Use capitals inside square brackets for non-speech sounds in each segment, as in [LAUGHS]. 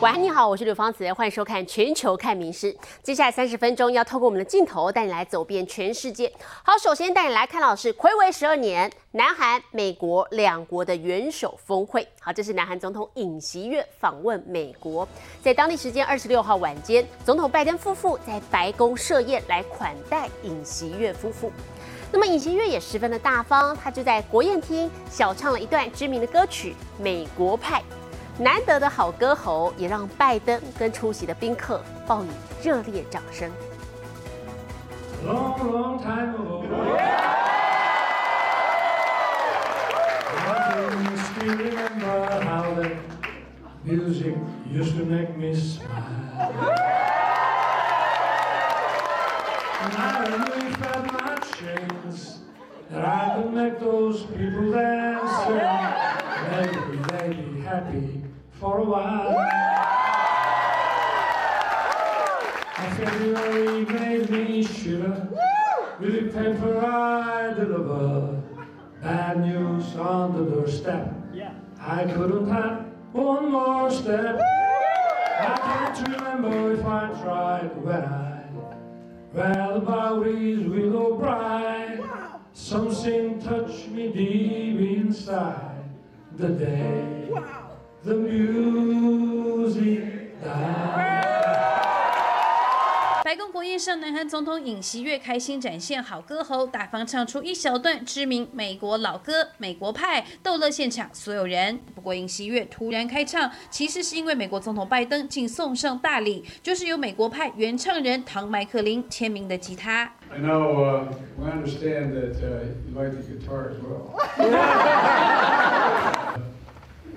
晚安，你好，我是刘芳慈，欢迎收看《全球看名师》。接下来三十分钟要透过我们的镜头带你来走遍全世界。好，首先带你来看到的是暌违十二年，南韩、美国两国的元首峰会。好，这是南韩总统尹锡悦访问美国，在当地时间二十六号晚间，总统拜登夫妇在白宫设宴来款待尹锡悦夫妇。那么尹锡悦也十分的大方，他就在国宴厅小唱了一段知名的歌曲《美国派》。难得的好歌喉，也让拜登跟出席的宾客报以热烈掌声。For a while. February made me shiver with the paper I deliver. Bad news on the doorstep. I couldn't have one more step. I can't remember if I tried when I read about his willow bride. Something touched me deep inside the day. The music 白宫国宴上，南韩总统尹锡悦开心展现好歌喉，大方唱出一小段知名美国老歌《美国派》，逗乐现场所有人。不过，尹锡悦突然开唱，其实是因为美国总统拜登竟送上大礼，就是由美国派原唱人唐麦克林签名的吉他。I know, we understand that you like the guitar as well. [LAUGHS]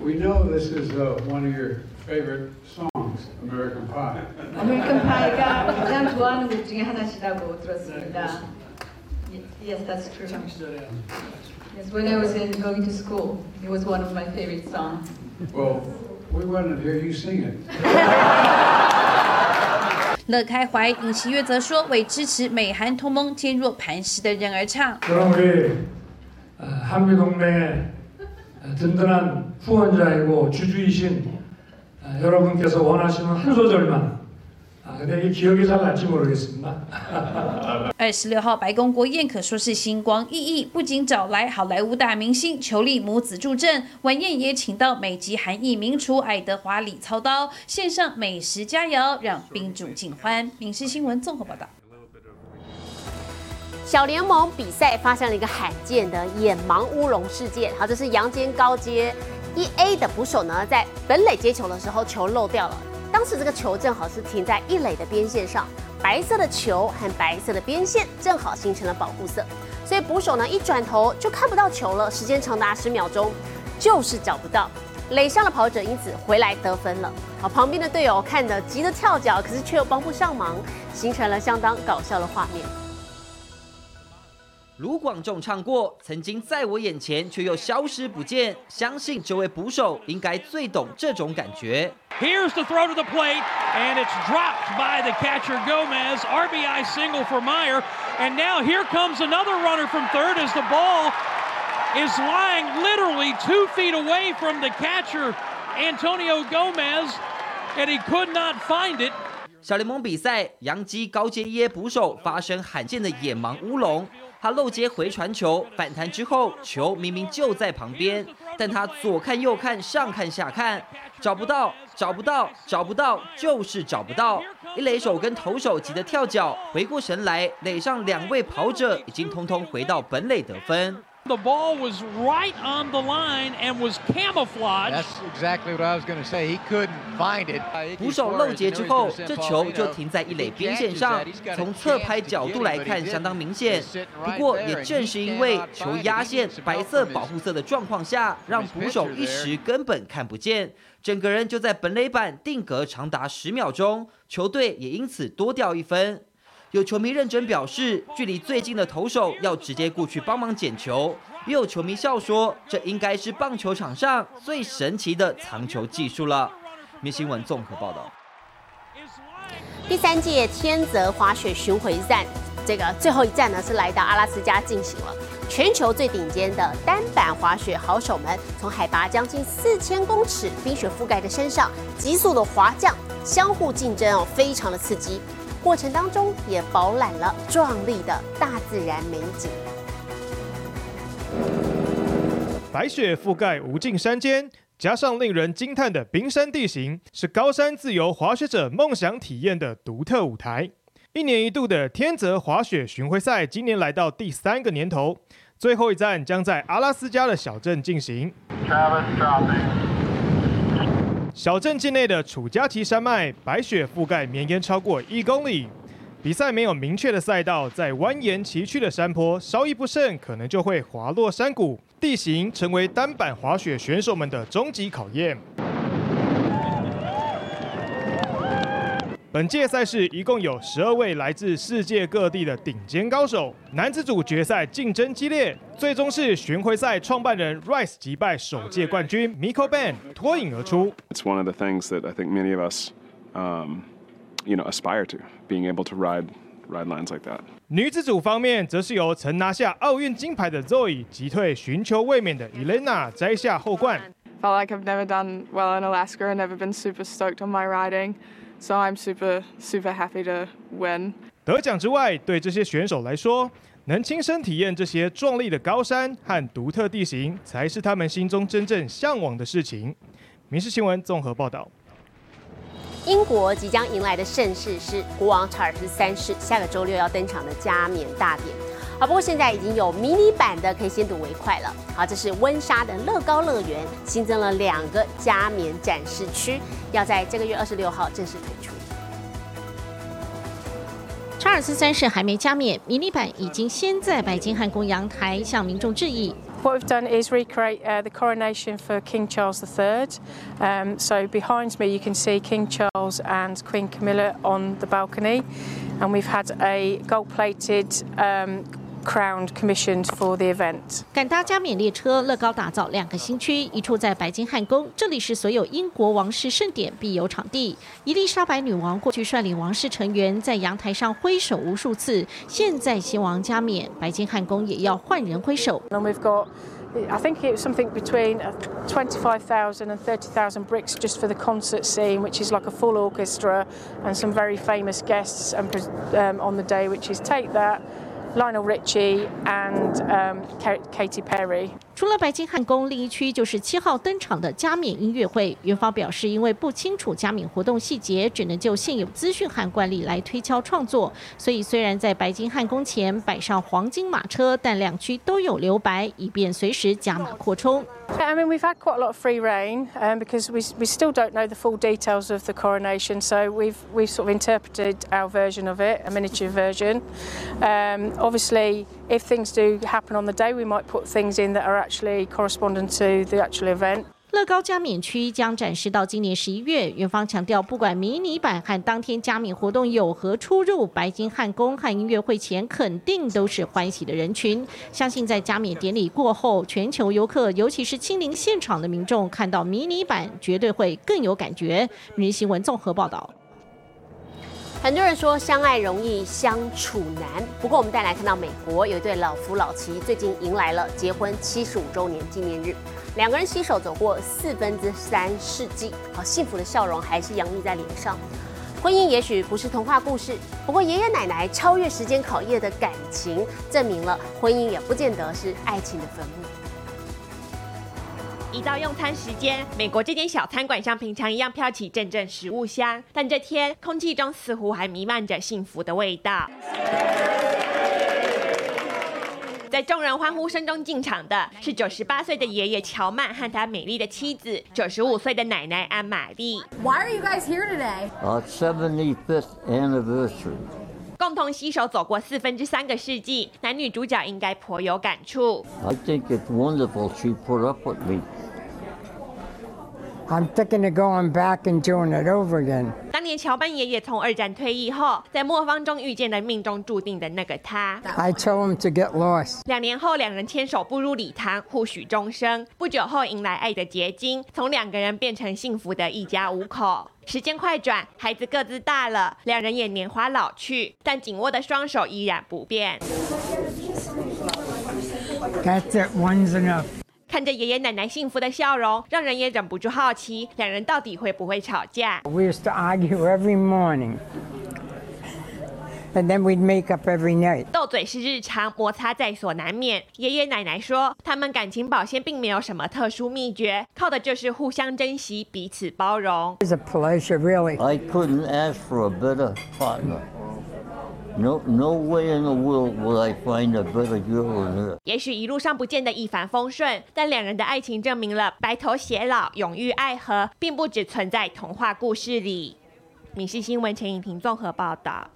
We know this is one of your favorite songs, American Pie. American Pie가 가장 좋아하는 곡 중에 하나시라고 들었습니다. Yes, that's true. Yes, when I was in going to school, it was one of my favorite songs. Well, we wanted to hear you sing it. [LAUGHS] 乐开怀，尹锡悦则说：“为支持美韩同盟坚若磐石的人而唱。”그럼우리한미동맹 든든한 후원자이고 주주이신 여러분께서 원하시는 한 소절만 [LAUGHS] 二十六号白宫国宴可说是星光熠熠，不仅找来好莱坞大明星裘丽母子助阵，晚宴也请到美籍韩裔名厨爱德华里操刀，献上美食佳肴，让宾主尽欢。《民事新闻》综合报道。 小联盟比赛发生了一个罕见的眼盲乌龙事件。好，这是阳间高阶一 A 的捕手呢，在本垒接球的时候，球漏掉了。当时这个球正好是停在一垒的边线上，白色的球和白色的边线正好形成了保护色，所以捕手呢一转头就看不到球了，时间长达十秒钟，就是找不到。垒上的跑者因此回来得分了。好，旁边的队友看得急得跳脚，可是却又帮不上忙，形成了相当搞笑的画面。卢广仲唱过，曾经在我眼前却又消失不见。相信这位捕手应该最懂这种感觉。Here's the throw to the plate, and it's dropped by the catcher Gomez. RBI single for Meyer, and now here comes another runner from third as the ball is lying literally two feet away from the catcher Antonio Gomez, and he could not find it. 小联盟比赛，洋基高阶耶捕手发生罕见的眼盲乌龙。 他漏接回传球，反弹之后，球明明就在旁边，但他左看右看，上看下看，找不到，找不到，找不到，就是找不到。一垒手跟投手急得跳脚，回过神来，垒上两位跑者已经通通回到本垒得分。The ball was right on the line and was camouflaged. That's exactly what I was going to say. He couldn't find it. 捕手漏截之后，这球就停在一垒边线上。从侧拍角度来看，相当明显。不过，也正是因为球压线、白色保护色的状况下，让捕手一时根本看不见，整个人就在本垒板定格长达十秒钟，球队也因此多掉一分。有球迷认真表示，距离最近的投手要直接过去帮忙捡球。也有球迷笑说，这应该是棒球场上最神奇的藏球技术了。明新闻综合报道。第三届天泽滑雪巡回战，这个最后一站呢是来到阿拉斯加进行了。全球最顶尖的单板滑雪好手们，从海拔将近四千公尺冰雪覆盖的山上急速的滑降，相互竞争哦，非常的刺激。过程当中也饱览了壮丽的大自然美景。白雪覆盖无尽山间，加上令人惊叹的冰山地形，是高山自由滑雪者梦想体验的独特舞台。一年一度的天泽滑雪巡回赛，今年来到第三个年头，最后一站将在阿拉斯加的小镇进行。小镇境内的楚家旗山脉，白雪覆盖绵延超过一公里。比赛没有明确的赛道，在蜿蜒崎岖的山坡，稍一不慎，可能就会滑落山谷。地形成为单板滑雪选手们的终极考验。本届赛事一共有十二位来自世界各地的顶尖高手。男子组决赛竞争激烈，最终是巡回赛创办人 Rice 击败首届冠军 Miko Ban 脱颖而出。It's one of the things that I think many of us, um, you know, aspire to being able to ride ride lines like that. 女子组方面，则是由曾拿下奥运金牌的 Zoe 击退寻求卫冕的 Elena 摘下后冠。Felt like I've never done well in Alaska and never been super stoked on my riding. So I'm super, super happy to win. 得奖之外，对这些选手来说，能亲身体验这些壮丽的高山和独特地形，才是他们心中真正向往的事情。民事新闻综合报道。英国即将迎来的盛世是国王查尔斯三世下个周六要登场的加冕大典。好，不过现在已经有迷你版的，可以先睹为快了。好，这是温莎的乐高乐园新增了两个加冕展示区，要在这个月二十六号正式推出。查尔斯三世还没加冕，迷你版已经先在白金汉宫阳台向民众致意。What we've done is recreate uh, the coronation for King Charles III. Um, so behind me you can see King Charles and Queen Camilla on the balcony, and we've had a gold-plated um, crowned commissioned for the event. 赶搭加冕列车，乐高打造两个新区，一处在白金汉宫，这里是所有英国王室盛典必有场地。伊丽莎白女王过去率领王室成员在阳台上挥手无数次，现在新王加冕，白金汉宫也要换人挥手。And we've got I think it was something between 25,000 and 30,000 bricks just for the concert scene, which is like a full orchestra and some very famous guests um, on the day, which is Take That, Lionel Richie and um, Katy Perry. 除了白金汉宫，另一区就是七号登场的加冕音乐会。园方表示，因为不清楚加冕活动细节，只能就现有资讯和惯例来推敲创作。所以，虽然在白金汉宫前摆上黄金马车，但两区都有留白，以便随时加码扩充。I mean, we've had quite a lot of free reign um, because we, we still don't know the full details of the coronation. So we've we've sort of interpreted our version of it, a miniature version. Um, obviously, if things do happen on the day, we might put things in that are correspondent to the actual event. 乐高加冕区将展示到今年十一月。园方强调，不管迷你版和当天加冕活动有何出入，白金汉宫和音乐会前肯定都是欢喜的人群。相信在加冕典礼过后，全球游客，尤其是亲临现场的民众，看到迷你版绝对会更有感觉。明日新闻综合报道。很多人说相爱容易相处难，不过我们带来看到美国有一对老夫老妻，最近迎来了结婚七十五周年纪念日，两个人携手走过四分之三世纪，好幸福的笑容还是洋溢在脸上。婚姻也许不是童话故事，不过爷爷奶奶超越时间考验的感情，证明了婚姻也不见得是爱情的坟墓。一到用餐时间，美国这间小餐馆像平常一样飘起阵阵食物香，但这天空气中似乎还弥漫着幸福的味道。在众人欢呼声中进场的是九十八岁的爷爷乔曼和他美丽的妻子九十五岁的奶奶安玛丽。Why are you guys here today? Our seventy-fifth anniversary. 共同携手走过四分之三个世纪，男女主角应该颇有感触。I think it's wonderful she put up with me. I'm thinking of going back and doing it over again. 当年乔班爷爷从二战退役后，在磨坊中遇见了命中注定的那个他。I told him to get lost. 两年后，两人牵手步入礼堂，互许终生。不久后，迎来爱的结晶，从两个人变成幸福的一家五口。时间快转，孩子各自大了，两人也年华老去，但紧握的双手依然不变。That's it. One's enough. 看着爷爷奶奶幸福的笑容，让人也忍不住好奇，两人到底会不会吵架？We used to argue every morning. And then we'd make up every night. 斗嘴是日常，摩擦在所难免。爷爷奶奶说，他们感情保鲜并没有什么特殊秘诀，靠的就是互相珍惜、彼此包容。It's a pleasure, really. I couldn't ask for a better partner. No, no way in the world will I find a better girl than her. 也许一路上不见得一帆风顺，但两人的爱情证明了白头偕老、永浴爱河，并不只存在童话故事里。《闽西新闻》陈颖婷综合报道。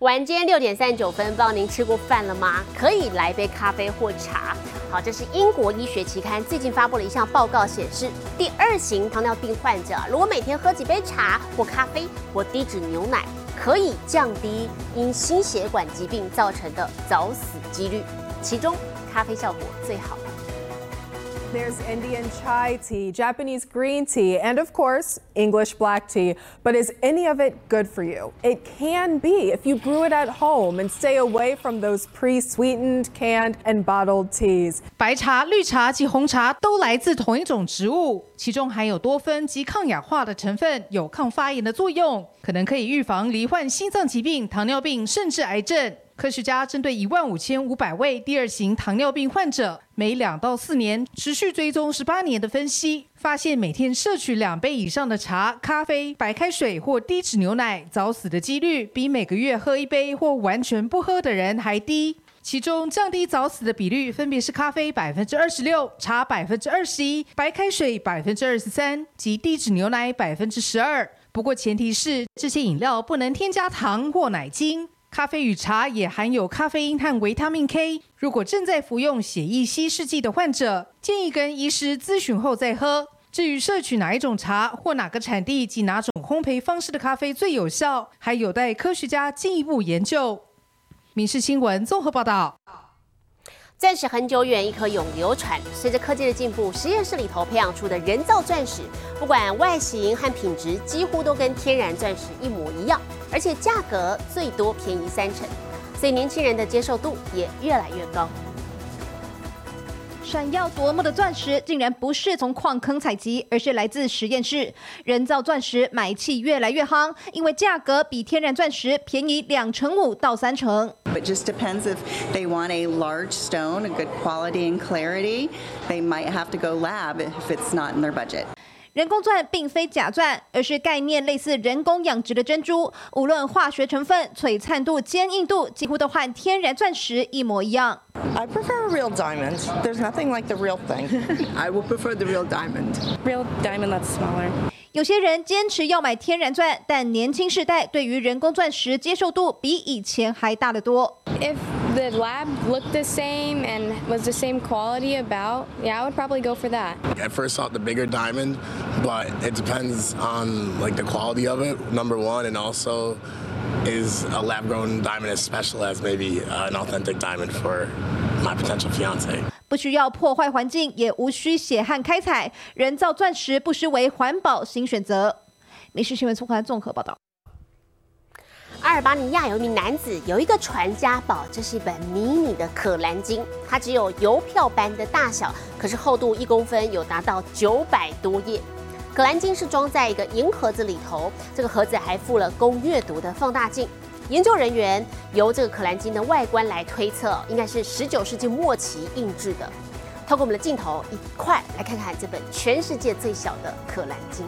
晚间六点三十九分，不知道您吃过饭了吗？可以来杯咖啡或茶。好，这是英国医学期刊最近发布了一项报告，显示第二型糖尿病患者如果每天喝几杯茶或咖啡或低脂牛奶。可以降低因心血管疾病造成的早死几率，其中咖啡效果最好。There's Indian chai tea, Japanese green tea, and of course, English black tea. But is any of it good for you? It can be if you brew it at home and stay away from those pre-sweetened, canned, and bottled teas. 白茶、绿茶及红茶都来自同一种植物，其中含有多酚及抗氧化的成分，有抗发炎的作用，可能可以预防罹患心脏疾病、糖尿病甚至癌症。 科学家针对一万五千五百位第二型糖尿病患者，每两到四年持续追踪十八年的分析，发现每天摄取两杯以上的茶、咖啡、白开水或低脂牛奶，早死的几率比每个月喝一杯或完全不喝的人还低。其中降低早死的比率分别是咖啡百分之二十六、茶百分之二十一、白开水百分之二十三及低脂牛奶百分之十二。不过前提是这些饮料不能添加糖或奶精。咖啡与茶也含有咖啡因和维他命 K。如果正在服用血液稀释剂的患者，建议跟医师咨询后再喝。至于摄取哪一种茶或哪个产地及哪种烘焙方式的咖啡最有效，还有待科学家进一步研究。《民事新闻》综合报道。钻石很久远，一颗永流传。随着科技的进步，实验室里头培养出的人造钻石，不管外形和品质，几乎都跟天然钻石一模一样，而且价格最多便宜三成，所以年轻人的接受度也越来越高。闪耀夺目的钻石，竟然不是从矿坑采集，而是来自实验室。人造钻石买气越来越夯，因为价格比天然钻石便宜两成五到三成。It just depends if they want a large stone, a good quality and clarity. They might have to go lab if it's not in their budget. 人工钻并非假钻，而是概念类似人工养殖的珍珠。无论化学成分、璀璨度、坚硬度，几乎都和天然钻石一模一样。I prefer a real diamond. There's nothing like the real thing. [LAUGHS] I would prefer the real diamond. Real diamond that's smaller. 有些人坚持要买天然钻，但年轻世代对于人工钻石接受度比以前还大得多。If the lab looked the same and was the same quality about, yeah, I would probably go for that. I first thought the bigger diamond, but it depends on like the quality of it. Number one, and also is a lab-grown diamond as special as maybe an authentic diamond for my potential fiance. 不需要破坏环境，也无需血汗开采，人造钻石不失为环保新选择。美食新闻综合综合报道。阿尔巴尼亚有一名男子有一个传家宝，这是一本迷你的《可兰经》，它只有邮票般的大小，可是厚度一公分，有达到九百多页。《可兰经》是装在一个银盒子里头，这个盒子还附了供阅读的放大镜。研究人员由这个《可兰经》的外观来推测，应该是十九世纪末期印制的。透过我们的镜头，一块来看看这本全世界最小的《可兰经》。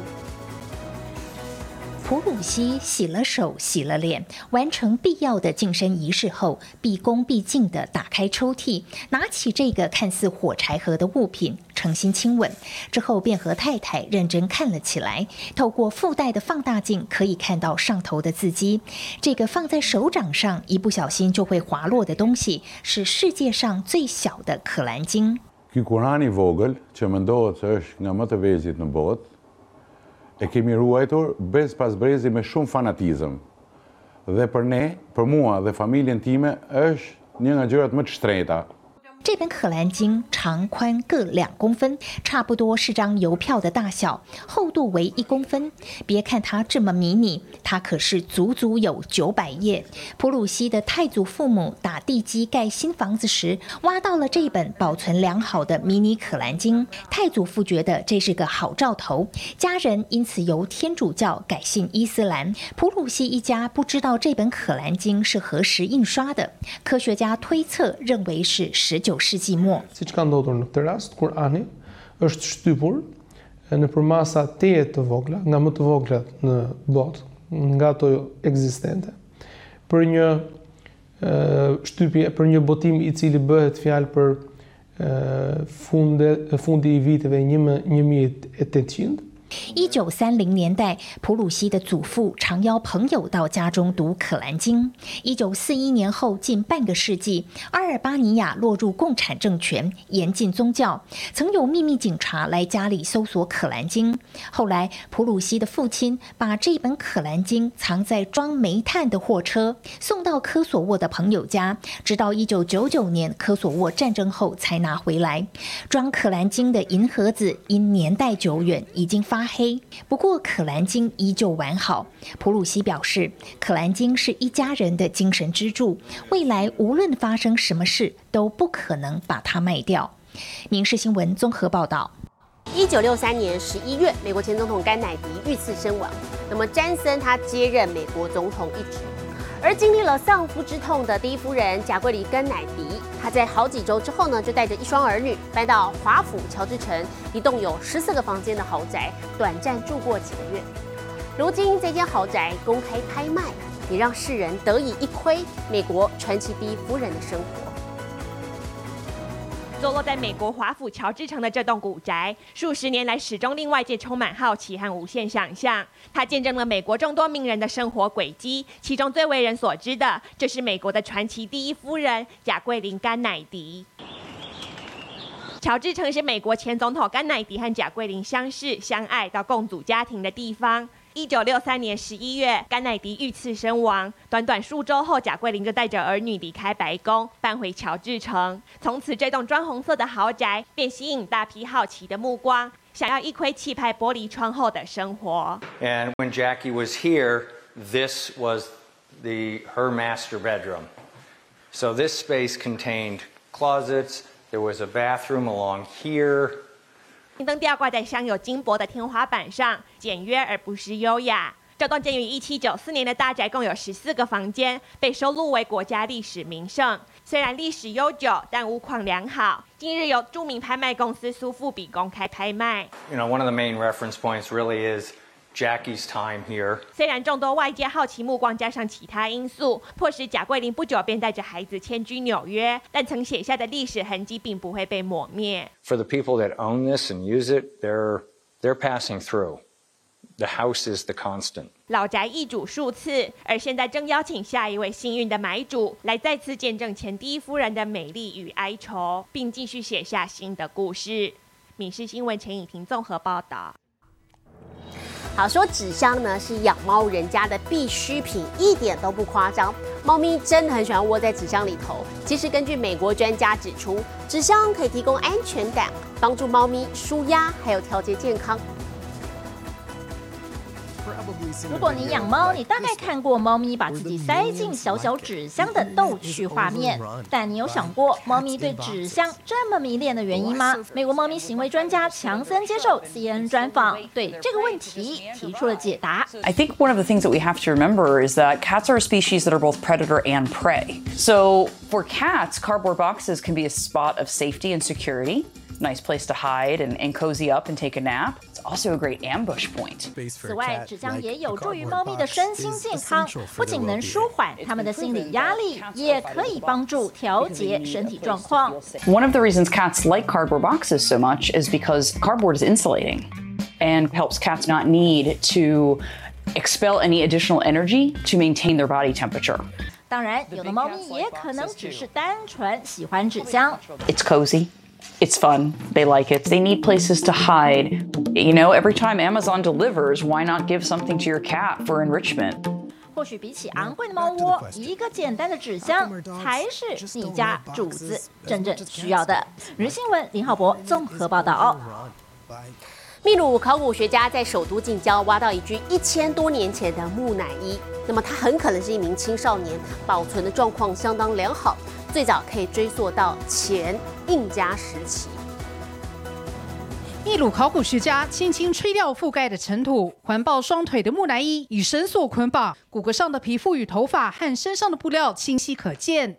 普鲁西洗了手，洗了脸，完成必要的净身仪式后，毕恭毕敬地打开抽屉，拿起这个看似火柴盒的物品，诚心亲吻，之后便和太太认真看了起来。透过附带的放大镜，可以看到上头的字迹。这个放在手掌上，一不小心就会滑落的东西，是世界上最小的《可兰经》。E kemi ruajtur bez pas brezi me shumë fanatizëm. Dhe për ne, për mua dhe familjen time, është një nga gjërat më të shtrejta. 这本《可兰经》长宽各两公分，差不多是张邮票的大小，厚度为一公分。别看它这么迷你，它可是足足有九百页。普鲁西的太祖父母打地基盖新房子时，挖到了这本保存良好的迷你《可兰经》。太祖父觉得这是个好兆头，家人因此由天主教改信伊斯兰。普鲁西一家不知道这本《可兰经》是何时印刷的，科学家推测认为是十九。世纪末。Siç ka ndodhur në këtë rast, Kurani është shtypur në përmasa teje të vogla, nga më të voglat në botë, nga ato ekzistente. Për një shtypje, për një botim i cili bëhet fjalë për funde, fundi i viteve 1800 一九三零年代，普鲁西的祖父常邀朋友到家中读《可兰经》。一九四一年后近半个世纪，阿尔巴尼亚落入共产政权，严禁宗教，曾有秘密警察来家里搜索《可兰经》。后来，普鲁西的父亲把这本《可兰经》藏在装煤炭的货车，送到科索沃的朋友家，直到一九九九年科索沃战争后才拿回来。装《可兰经》的银盒子因年代久远，已经发。发黑，不过《可兰金》依旧完好。普鲁西表示，《可兰金》是一家人的精神支柱，未来无论发生什么事，都不可能把它卖掉。民事新闻综合报道：一九六三年十一月，美国前总统甘乃迪遇刺身亡。那么詹森他接任美国总统一职。而经历了丧夫之痛的第一夫人贾桂琳甘乃迪，她在好几周之后呢，就带着一双儿女搬到华府乔治城一栋有十四个房间的豪宅，短暂住过几个月。如今这间豪宅公开拍卖，也让世人得以一窥美国传奇第一夫人的生活。坐落在美国华府乔治城的这栋古宅，数十年来始终令外界充满好奇和无限想象。它见证了美国众多名人的生活轨迹，其中最为人所知的，就是美国的传奇第一夫人贾桂琳·甘乃迪。乔治城是美国前总统甘乃迪和贾桂琳相识、相爱到共组家庭的地方。一九六三年十一月，甘乃迪遇刺身亡。短短数周后，贾桂琳就带着儿女离开白宫，搬回乔治城。从此，这栋砖红色的豪宅便吸引大批好奇的目光，想要一窥气派玻璃窗后的生活。And when Jackie was here, this was the her master bedroom. So this space contained closets. There was a bathroom along here. 灯吊挂在镶有金箔的天花板上，简约而不失优雅。这栋建于一七九四年的大宅共有十四个房间，被收录为国家历史名胜。虽然历史悠久，但屋况良好。近日由著名拍卖公司苏富比公开拍卖。You know, one of the main reference points really is. Jackie's time here。虽然众多外界好奇目光加上其他因素，迫使贾桂琳不久便带着孩子迁居纽约，但曾写下的历史痕迹并不会被抹灭。For the people that own this and use it, they're they're passing through. The house is the constant. 老宅易主数次，而现在正邀请下一位幸运的买主来再次见证前第一夫人的美丽与哀愁，并继续写下新的故事。闽事新闻陈以婷综合报道。好说纸箱呢是养猫人家的必需品，一点都不夸张。猫咪真的很喜欢窝在纸箱里头。其实根据美国专家指出，纸箱可以提供安全感，帮助猫咪舒压，还有调节健康。如果你养猫，你大概看过猫咪把自己塞进小小纸箱的逗趣画面。但你有想过猫咪对纸箱这么迷恋的原因吗？美国猫咪行为专家强森接受 CNN 专访，对这个问题提出了解答。I think one of the things that we have to remember is that cats are a species that are both predator and prey. So for cats, cardboard boxes can be a spot of safety and security. Nice place to hide and, and cozy up and take a nap. It's also a great ambush point. 此外，纸箱也有助于猫咪的身心健康，不仅能舒缓它们的心理压力，也可以帮助调节身体状况。One of the reasons cats like cardboard boxes so much is because cardboard is insulating and helps cats not need to expel any additional energy to maintain their body temperature. 当然，有的猫咪也可能只是单纯喜欢纸箱。It's cozy. It's fun. They like it. They need places to hide. You know, every time Amazon delivers, why not give something to your cat for enrichment? 或许比起昂贵的猫窝，一个简单的纸箱才是你家主子真正需要的。日新闻林浩博综合报道。秘鲁考古学家在首都近郊挖到一具一千多年前的木乃伊，那么它很可能是一名青少年，保存的状况相当良好，最早可以追溯到前印加时期。秘鲁考古学家轻轻吹掉覆盖的尘土，环抱双腿的木乃伊以绳索捆绑，骨骼上的皮肤与头发和身上的布料清晰可见。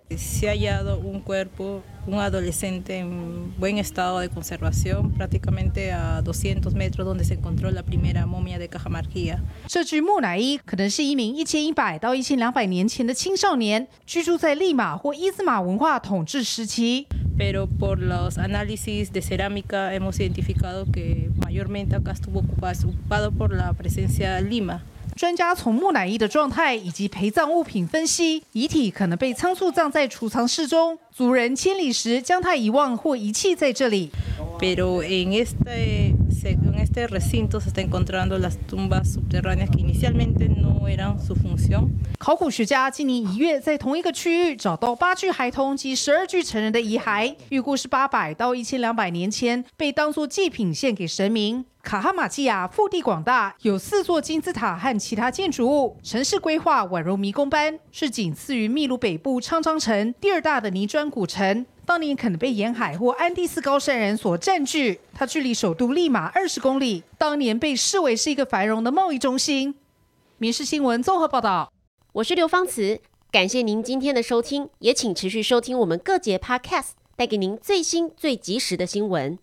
un adolescente en buen estado de conservación, prácticamente a 200 metros donde se encontró la primera momia de Cajamarquilla. 这具木乃伊可能是一名1100到1200年前的青少年，居住在利马或伊兹马文化统治时期。Pero por los análisis de cerámica hemos identificado que mayormente acá estuvo ocupado por la presencia de Lima. 专家从木乃伊的状态以及陪葬物品分析，遗体可能被仓促葬在储藏室中，族人迁离时将它遗忘或遗弃在这里。Pero en este en este recinto se está encontrando las tumbas subterráneas que inicialmente no eran su función。 考古学家今年一月在同一个区域找到八具孩童及十二具成人的遗骸，预估是八百到一千两百年前被当作祭品献给神明。卡哈马基亚腹地广大，有四座金字塔和其他建筑物，城市规划宛如迷宫般，是仅次于秘鲁北部昌昌城第二大的泥砖古城。当年可能被沿海或安第斯高山人所占据。它距离首都利马二十公里，当年被视为是一个繁荣的贸易中心。民事新闻综合报道，我是刘芳慈，感谢您今天的收听，也请持续收听我们各节 Podcast，带给您最新最及时的新闻。